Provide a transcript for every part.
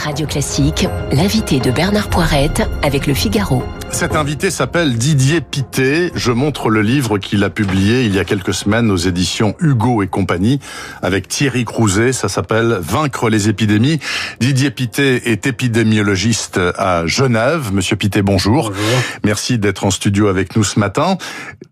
Radio Classique, l'invité de Bernard Poirette avec le Figaro. Cet invité s'appelle Didier Pité. Je montre le livre qu'il a publié il y a quelques semaines aux éditions Hugo et compagnie avec Thierry Crouzet. Ça s'appelle Vaincre les épidémies. Didier Pité est épidémiologiste à Genève. Monsieur Pité, bonjour. Bonjour. Merci d'être en studio avec nous ce matin.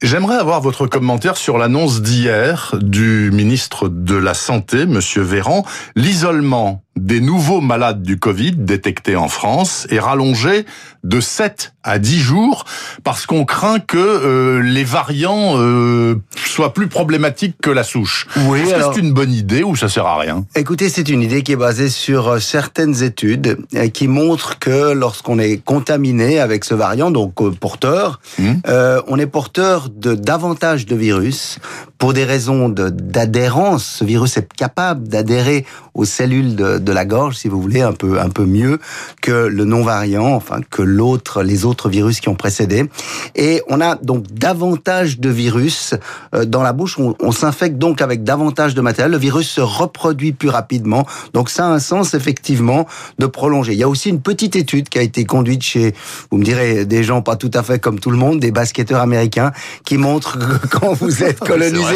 J'aimerais avoir votre commentaire sur l'annonce d'hier du ministre de la Santé, monsieur Véran. L'isolement des nouveaux malades du Covid détectés en France est rallongé de 7 à 10 jours parce qu'on craint que euh, les variants euh, soient plus problématiques que la souche. Oui, Est-ce alors- que c'est une bonne idée ou ça sert à rien? Écoutez, c'est une idée qui est basée sur euh, certaines études qui montrent que lorsqu'on est contaminé avec ce variant, donc porteur, euh, on est porteur de davantage de virus pour des raisons de- d'adhérence. Ce virus est capable d'adhérer aux cellules de, de la gorge, si vous voulez, un peu un peu mieux que le non-variant, enfin que l'autre, les autres virus qui ont précédé. Et on a donc davantage de virus euh, dans la bouche. On, on s'infecte donc avec davantage de matériel. Le virus se reproduit plus rapidement. Donc ça a un sens effectivement de prolonger. Il y a aussi une petite étude qui a été conduite chez, vous me direz, des gens pas tout à fait comme tout le monde, des basketteurs américains, qui montrent que quand vous êtes colonisé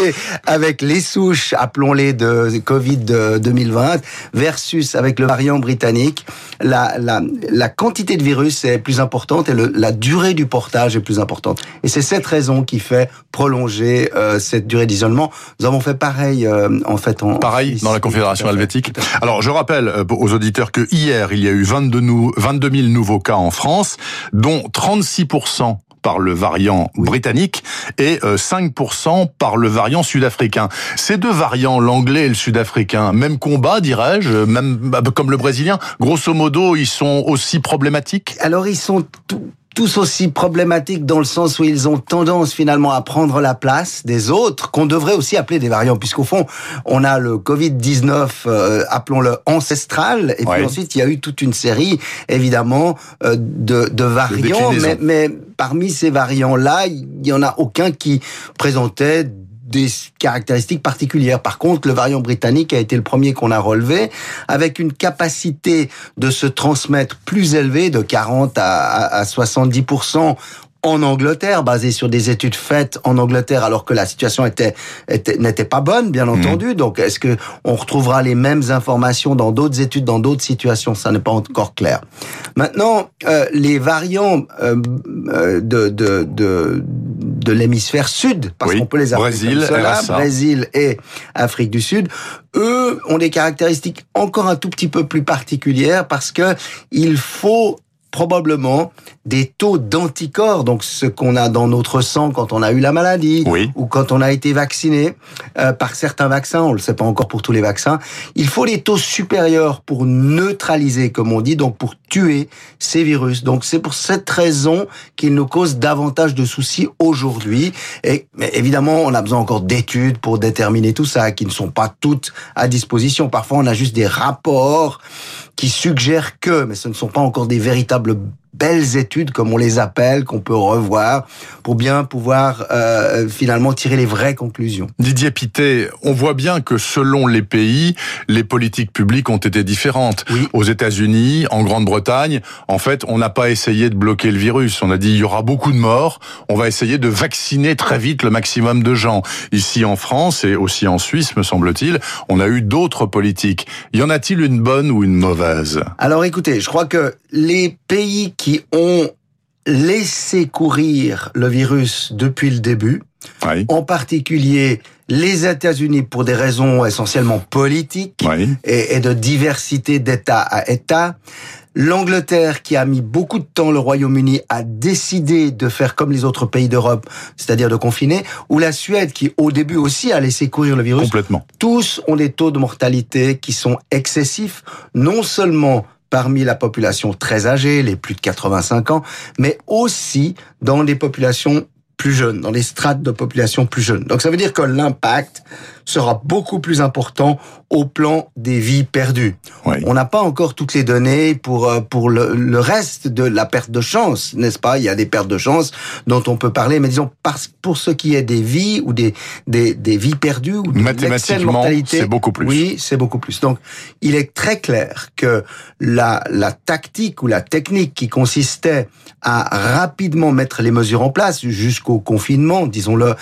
avec les souches, appelons-les de Covid de 2020, versus avec le variant britannique, la, la, la quantité de virus est plus importante et le, la durée du portage est plus importante. Et c'est cette raison qui fait prolonger euh, cette durée d'isolement. Nous avons fait pareil euh, en fait en Pareil dans la Confédération helvétique. Alors je rappelle euh, aux auditeurs que hier il y a eu 22, nou 22 000 nouveaux cas en France, dont 36 par le variant britannique et euh, 5% par le variant sud-africain. Ces deux variants, l'anglais et le sud-africain, même combat, dirais-je, même bah, comme le brésilien, grosso modo, ils sont aussi problématiques? Alors ils sont tout- tous aussi problématiques dans le sens où ils ont tendance finalement à prendre la place des autres qu'on devrait aussi appeler des variants puisqu'au fond on a le Covid-19 euh, appelons-le ancestral et Ouais. puis ensuite il y a eu toute une série évidemment euh, de, de variants mais, mais parmi ces variants là il y en a aucun qui présentait des caractéristiques particulières. Par contre, le variant britannique a été le premier qu'on a relevé, avec une capacité de se transmettre plus élevée, de 40 à, à, à 70% en Angleterre, basée sur des études faites en Angleterre, alors que la situation était était- n'était pas bonne, bien entendu. Donc, est-ce que on retrouvera les mêmes informations dans d'autres études, dans d'autres situations? Ça n'est pas encore clair. Maintenant, euh, les variants euh, euh, de de de, de l'hémisphère sud, parce Oui. qu'on peut les appeler Brésil, comme cela, RSA. Brésil et Afrique du Sud, eux ont des caractéristiques encore un tout petit peu plus particulières parce que il faut probablement des taux d'anticorps, donc ce qu'on a dans notre sang quand on a eu la maladie Oui. ou quand on a été vacciné euh, par certains vaccins, on le sait pas encore pour tous les vaccins, il faut les taux supérieurs pour neutraliser, comme on dit, donc pour tuer ces virus. Donc c'est pour cette raison qu'ils nous causent davantage de soucis aujourd'hui. Et mais évidemment, on a besoin encore d'études pour déterminer tout ça, qui ne sont pas toutes à disposition. Parfois, on a juste des rapports qui suggèrent que, mais ce ne sont pas encore des véritables véritable belles études, comme on les appelle, qu'on peut revoir, pour bien pouvoir euh, finalement tirer les vraies conclusions. Didier Pité, on voit bien que selon les pays, les politiques publiques ont été différentes. Oui. Aux États-Unis, en Grande-Bretagne, en fait, on n'a pas essayé de bloquer le virus. On a dit il y aura beaucoup de morts. On va essayer de vacciner très vite le maximum de gens. Ici en France et aussi en Suisse, me semble-t-il, on a eu d'autres politiques. Y en a-t-il une bonne ou une mauvaise? Alors écoutez, je crois que les pays qui ont laissé courir le virus depuis le début, Oui. en particulier les États-Unis pour des raisons essentiellement politiques Oui. et, et de diversité d'État à État, l'Angleterre qui a mis beaucoup de temps, le Royaume-Uni, à décider de faire comme les autres pays d'Europe, c'est-à-dire de confiner, ou la Suède qui au début aussi a laissé courir le virus, Complètement. tous ont des taux de mortalité qui sont excessifs, non seulement parmi la population très âgée, les plus de 85 ans, mais aussi dans les populations plus jeunes, dans les strates de population plus jeunes. Donc ça veut dire que l'impact sera beaucoup plus important au plan des vies perdues. Oui. On n'a pas encore toutes les données pour euh, pour le, le reste de la perte de chance, n'est-ce pas? Il y a des pertes de chance dont on peut parler, mais disons parce, pour ce qui est des vies ou des des, des vies perdues ou de Mathématiquement, mortalité, c'est beaucoup plus. Oui, c'est beaucoup plus. Donc, il est très clair que la la tactique ou la technique qui consistait à rapidement mettre les mesures en place jusqu'au confinement, disons-le,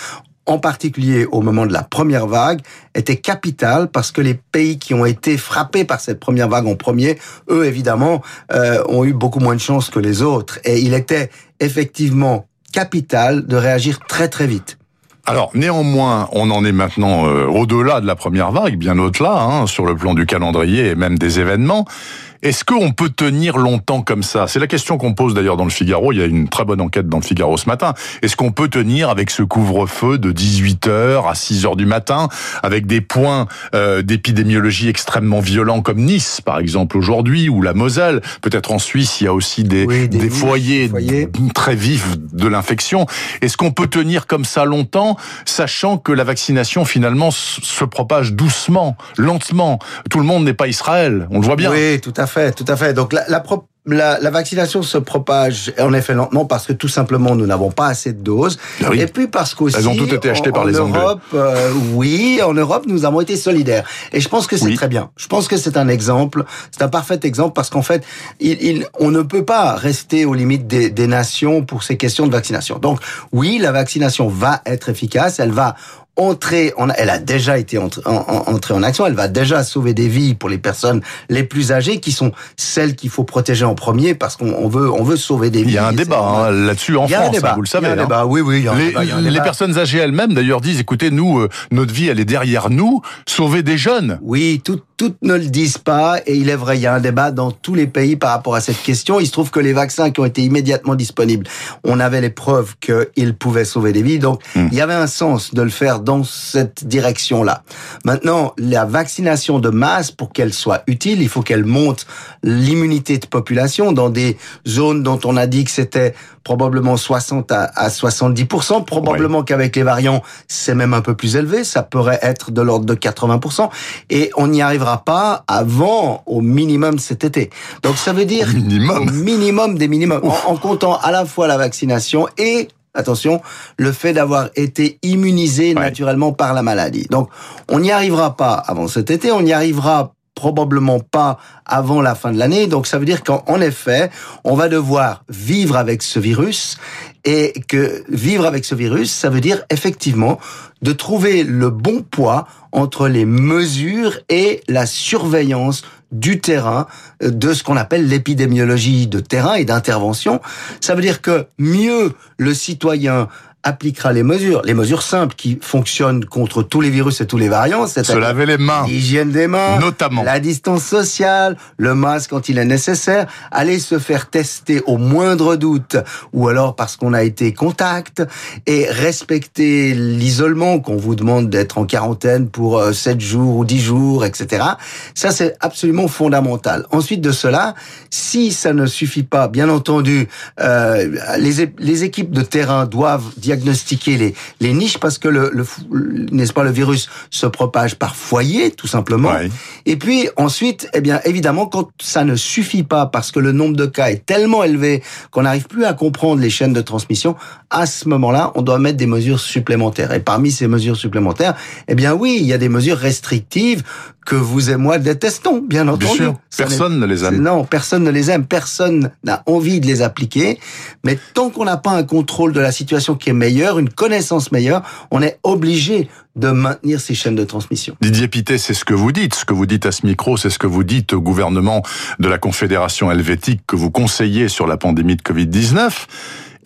en particulier au moment de la première vague, était capitale parce que les pays qui ont été frappés par cette première vague en premier, eux évidemment, euh, ont eu beaucoup moins de chance que les autres. Et il était effectivement capital de réagir très très vite. Alors néanmoins, on en est maintenant euh, au-delà de la première vague, bien au-delà, hein, sur le plan du calendrier et même des événements. Est-ce qu'on peut tenir longtemps comme ça? C'est la question qu'on pose d'ailleurs dans le Figaro. Il y a une très bonne enquête dans le Figaro ce matin. Est-ce qu'on peut tenir avec ce couvre-feu de 18h à 6h du matin, avec des points euh, d'épidémiologie extrêmement violents comme Nice, par exemple, aujourd'hui, ou la Moselle? Peut-être en Suisse, il y a aussi des, Oui, des des niches, foyers, foyers. très vifs de l'infection. Est-ce qu'on peut tenir comme ça longtemps, sachant que la vaccination, finalement, se propage doucement, lentement? Tout le monde n'est pas Israël, on le voit bien. Oui, tout à fait, tout à fait. Donc la, la, pro- la, la vaccination se propage en effet lentement parce que tout simplement nous n'avons pas assez de doses. Ah oui. Et puis parce qu'aussi Elles ont toutes été achetées en- par en les Anglais. Europe, euh, oui, en Europe nous avons été solidaires. Et je pense que c'est Oui. très bien. Je pense que c'est un exemple, c'est un parfait exemple parce qu'en fait, il, il- on ne peut pas rester aux limites des, des nations pour ces questions de vaccination. Donc oui, la vaccination va être efficace, elle va entrer en, elle a déjà été entrée en, entrée action, elle va déjà sauver des vies pour les personnes les plus âgées qui sont celles qu'il faut protéger en premier parce qu'on on veut, on veut sauver des vies. Il y a un C'est débat hein, là-dessus en France, débat, hein, vous le il y a savez. un hein. débat. Oui, oui, Les, débat, personnes âgées elles-mêmes, d'ailleurs, disent écoutez, nous, euh, notre vie, elle est derrière nous. Sauvez des jeunes. Oui, tout- toutes ne le disent pas, et il est vrai, il y a un débat dans tous les pays par rapport à cette question. Il se trouve que les vaccins qui ont été immédiatement disponibles, on avait les preuves qu'ils pouvaient sauver des vies, donc Hmm. il y avait un sens de le faire dans cette direction-là. Maintenant, la vaccination de masse, pour qu'elle soit utile, il faut qu'elle monte l'immunité de population dans des zones dont on a dit que c'était probablement 60 à, à 70%, probablement qu'avec les variants, c'est même un peu plus élevé, ça pourrait être de l'ordre de 80%, et on n'y arrivera pas avant au minimum cet été. Donc ça veut dire Au minimum. au minimum des minimums, en, en comptant à la fois la vaccination et Attention, le fait d'avoir été immunisé naturellement par la maladie. Donc, on n'y arrivera pas avant cet été, on n'y arrivera probablement pas avant la fin de l'année. Donc ça veut dire qu'en en effet, on va devoir vivre avec ce virus et que vivre avec ce virus, ça veut dire effectivement de trouver le bon poids entre les mesures et la surveillance du terrain, euh, de ce qu'on appelle l'épidémiologie de terrain et d'intervention. Ça veut dire que mieux le citoyen appliquera les mesures, les mesures simples qui fonctionnent contre tous les virus et tous les variants, Se laver les mains, l'hygiène des mains, notamment. la distance sociale, le masque quand il est nécessaire, aller se faire tester au moindre doute, ou alors parce qu'on a été contact, et respecter l'isolement qu'on vous demande d'être en quarantaine pour euh, 7 jours ou 10 jours, etc. Ça, c'est absolument fondamental. Ensuite de cela, si ça ne suffit pas, bien entendu, euh, les équipes de terrain doivent diagnostiquer les, les niches parce que le, n'est-ce pas, le virus se propage par foyer, tout simplement. Ouais. Et puis ensuite, eh bien évidemment, quand ça ne suffit pas parce que le nombre de cas est tellement élevé qu'on n'arrive plus à comprendre les chaînes de transmission, à ce moment-là, on doit mettre des mesures supplémentaires. Et parmi ces mesures supplémentaires, eh bien oui, il y a des mesures restrictives que vous et moi détestons, bien entendu. Bien sûr, personne ne les aime. non, personne ne les aime, personne n'a envie de les appliquer. Mais tant qu'on n'a pas un contrôle de la situation qui est meilleur, une connaissance meilleure, on est obligé de maintenir ces chaînes de transmission. Didier Pité, c'est ce que vous dites. Ce que vous dites à ce micro, c'est ce que vous dites au gouvernement de la Confédération helvétique que vous conseillez sur la pandémie de Covid-19.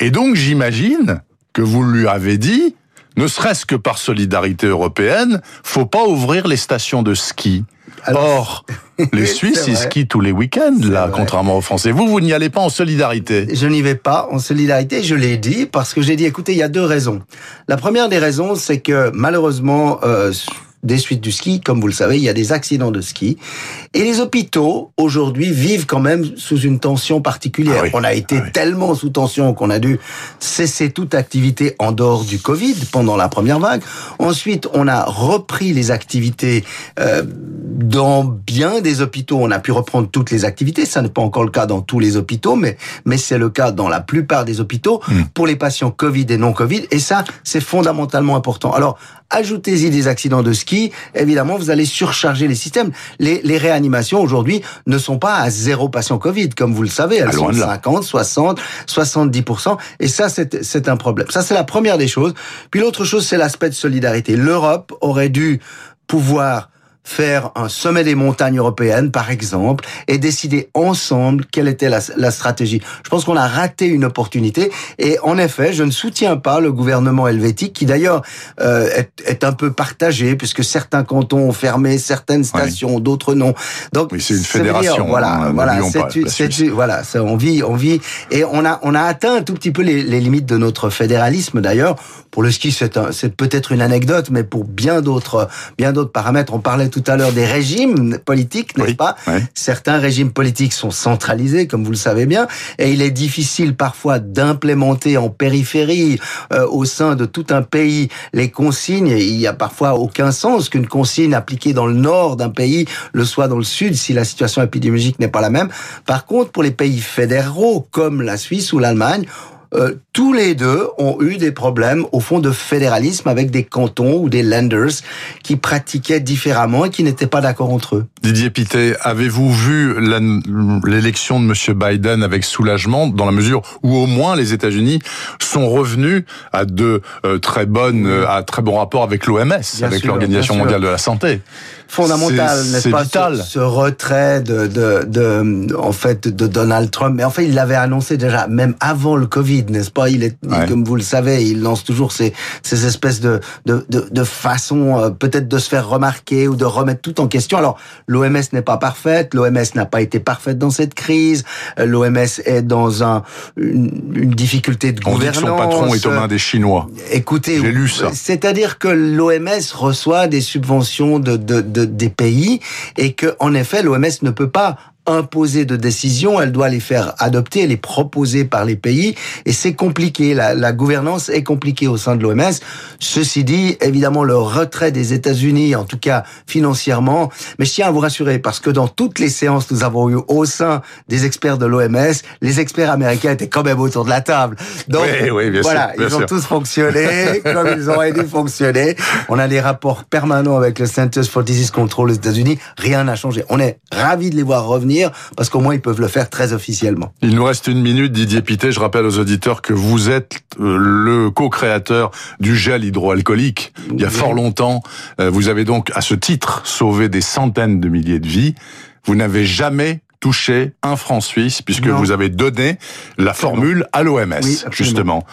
Et donc, j'imagine que vous lui avez dit, ne serait-ce que par solidarité européenne, faut pas ouvrir les stations de ski. Alors- Or, les Suisses, ils skient tous les week-ends, là, vrai. contrairement aux Français. Vous, vous n'y allez pas en solidarité? Je n'y vais pas en solidarité, je l'ai dit, parce que j'ai dit, écoutez, il y a deux raisons. La première des raisons, c'est que malheureusement, euh, des suites du ski. Comme vous le savez, il y a des accidents de ski. Et les hôpitaux, aujourd'hui, vivent quand même sous une tension particulière. Ah oui. On a été Ah oui. tellement sous tension qu'on a dû cesser toute activité en dehors du Covid pendant la première vague. Ensuite, on a repris les activités euh, dans bien des hôpitaux. On a pu reprendre toutes les activités. Ça n'est pas encore le cas dans tous les hôpitaux, mais mais c'est le cas dans la plupart des hôpitaux Mm. pour les patients Covid et non Covid. Et ça, c'est fondamentalement important. Alors, ajoutez-y des accidents de ski. Évidemment, vous allez surcharger les systèmes. Les, les réanimations aujourd'hui ne sont pas à zéro patient Covid, comme vous le savez. Elles Ah, sont de là. 50, 60, 70%. Et ça, c'est c'est un problème. Ça, c'est la première des choses. Puis l'autre chose, c'est l'aspect de solidarité. L'Europe aurait dû pouvoir faire un sommet des montagnes européennes, par exemple, et décider ensemble quelle était la, la stratégie. Je pense qu'on a raté une opportunité. Et en effet, je ne soutiens pas le gouvernement helvétique, qui d'ailleurs euh, est, est un peu partagé, puisque certains cantons ont fermé certaines stations, d'autres non. Donc, Oui, c'est une dire, fédération, voilà, hein, voilà, c'est voilà, ça, on vit, on vit, et on a, on a atteint un tout petit peu les, les limites de notre fédéralisme d'ailleurs. Pour le ski, c'est un- c'est peut-être une anecdote, mais pour bien d'autres, bien d'autres paramètres, on parlait tout à l'heure des régimes politiques, n'est-ce Oui, pas. Certains régimes politiques sont centralisés, comme vous le savez bien, et il est difficile parfois d'implémenter en périphérie, euh, au sein de tout un pays, les consignes. Et il y a parfois aucun sens qu'une consigne appliquée dans le nord d'un pays le soit dans le sud si la situation épidémiologique n'est pas la même. Par contre, pour les pays fédéraux comme la Suisse ou l'Allemagne, euh, tous les deux ont eu des problèmes au fond de fédéralisme avec des cantons ou des lenders qui pratiquaient différemment et qui n'étaient pas d'accord entre eux. Didier Pittet, avez-vous vu l'élection de M. Biden avec soulagement, dans la mesure où au moins les États-Unis sont revenus à de euh, très bonnes, euh, à très bons rapports avec l'OMS, avec l'Organisation mondiale de la santé? fondamental, n'est-ce pas, vital. Ce, ce retrait de, de, de, en fait, de Donald Trump. Mais en fait, il l'avait annoncé déjà, même avant le Covid, n'est-ce pas? Il est, Ouais. comme vous le savez, il lance toujours ces, ces espèces de, de, de, de façons, euh, peut-être de se faire remarquer ou de remettre tout en question. Alors, l'OMS n'est pas parfaite, l'OMS n'a pas été parfaite dans cette crise, euh, l'OMS est dans un, une, une difficulté de On dit que gouvernance. son patron est aux mains des Chinois. Écoutez, J'ai lu ça. C'est-à-dire que l'OMS reçoit des subventions de, de, de- des pays et que, en effet, l'OMS ne peut pas imposer de décisions, elle doit les faire adopter, les proposer par les pays, et c'est compliqué. La, la gouvernance est compliquée au sein de l'OMS. Ceci dit, évidemment, le retrait des États-Unis, en tout cas financièrement, mais je tiens à vous rassurer parce que dans toutes les séances que nous avons eues au sein des experts de l'OMS, les experts américains étaient quand même autour de la table. Donc Oui, oui, bien sûr, voilà, bien ils ont tous fonctionné comme ils auraient dû fonctionner. On a des rapports permanents avec le Centers for Disease Control aux États-Unis. Rien n'a changé. On est ravis de les voir revenir parce qu'au moins ils peuvent le faire très officiellement. Il nous reste une minute, Didier Pittet. Je rappelle aux auditeurs que vous êtes euh, le co-créateur du gel hydroalcoolique. Il y a fort longtemps, Euh, vous avez donc, à ce titre, sauvé des centaines de milliers de vies. Vous n'avez jamais touché un franc suisse puisque Non. vous avez donné la formule à l'OMS, Oui, justement.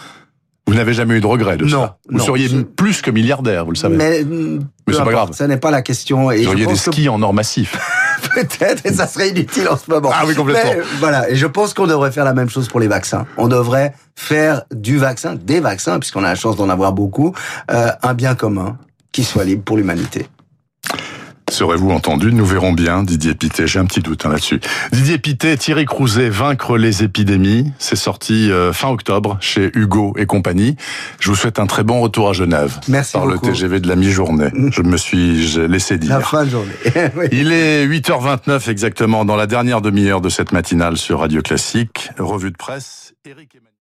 Vous n'avez jamais eu de regret de Non, ça. Vous non. seriez plus que milliardaire, vous le savez. Mais, c'est pas grave. Ça n'est pas la question. Et vous je auriez des que skis en or massif. peut-être, et ça serait inutile en ce moment. Ah oui, complètement. Mais, voilà, et je pense qu'on devrait faire la même chose pour les vaccins. On devrait faire du vaccin, des vaccins, puisqu'on a la chance d'en avoir beaucoup, euh, un bien commun qui soit libre pour l'humanité. Serez-vous entendu? Nous verrons bien, Didier Pittet. J'ai un petit doute hein, là-dessus. Didier Pittet, Thierry Crouzet, Vaincre les épidémies. C'est sorti euh, fin octobre chez Hugo et compagnie. Je vous souhaite un très bon retour à Genève. Merci Par beaucoup. le TGV de la mi-journée. Je me suis laissé La dire. fin de journée. Oui. Il est 8h29 exactement dans la dernière demi-heure de cette matinale sur Radio Classique. Revue de presse.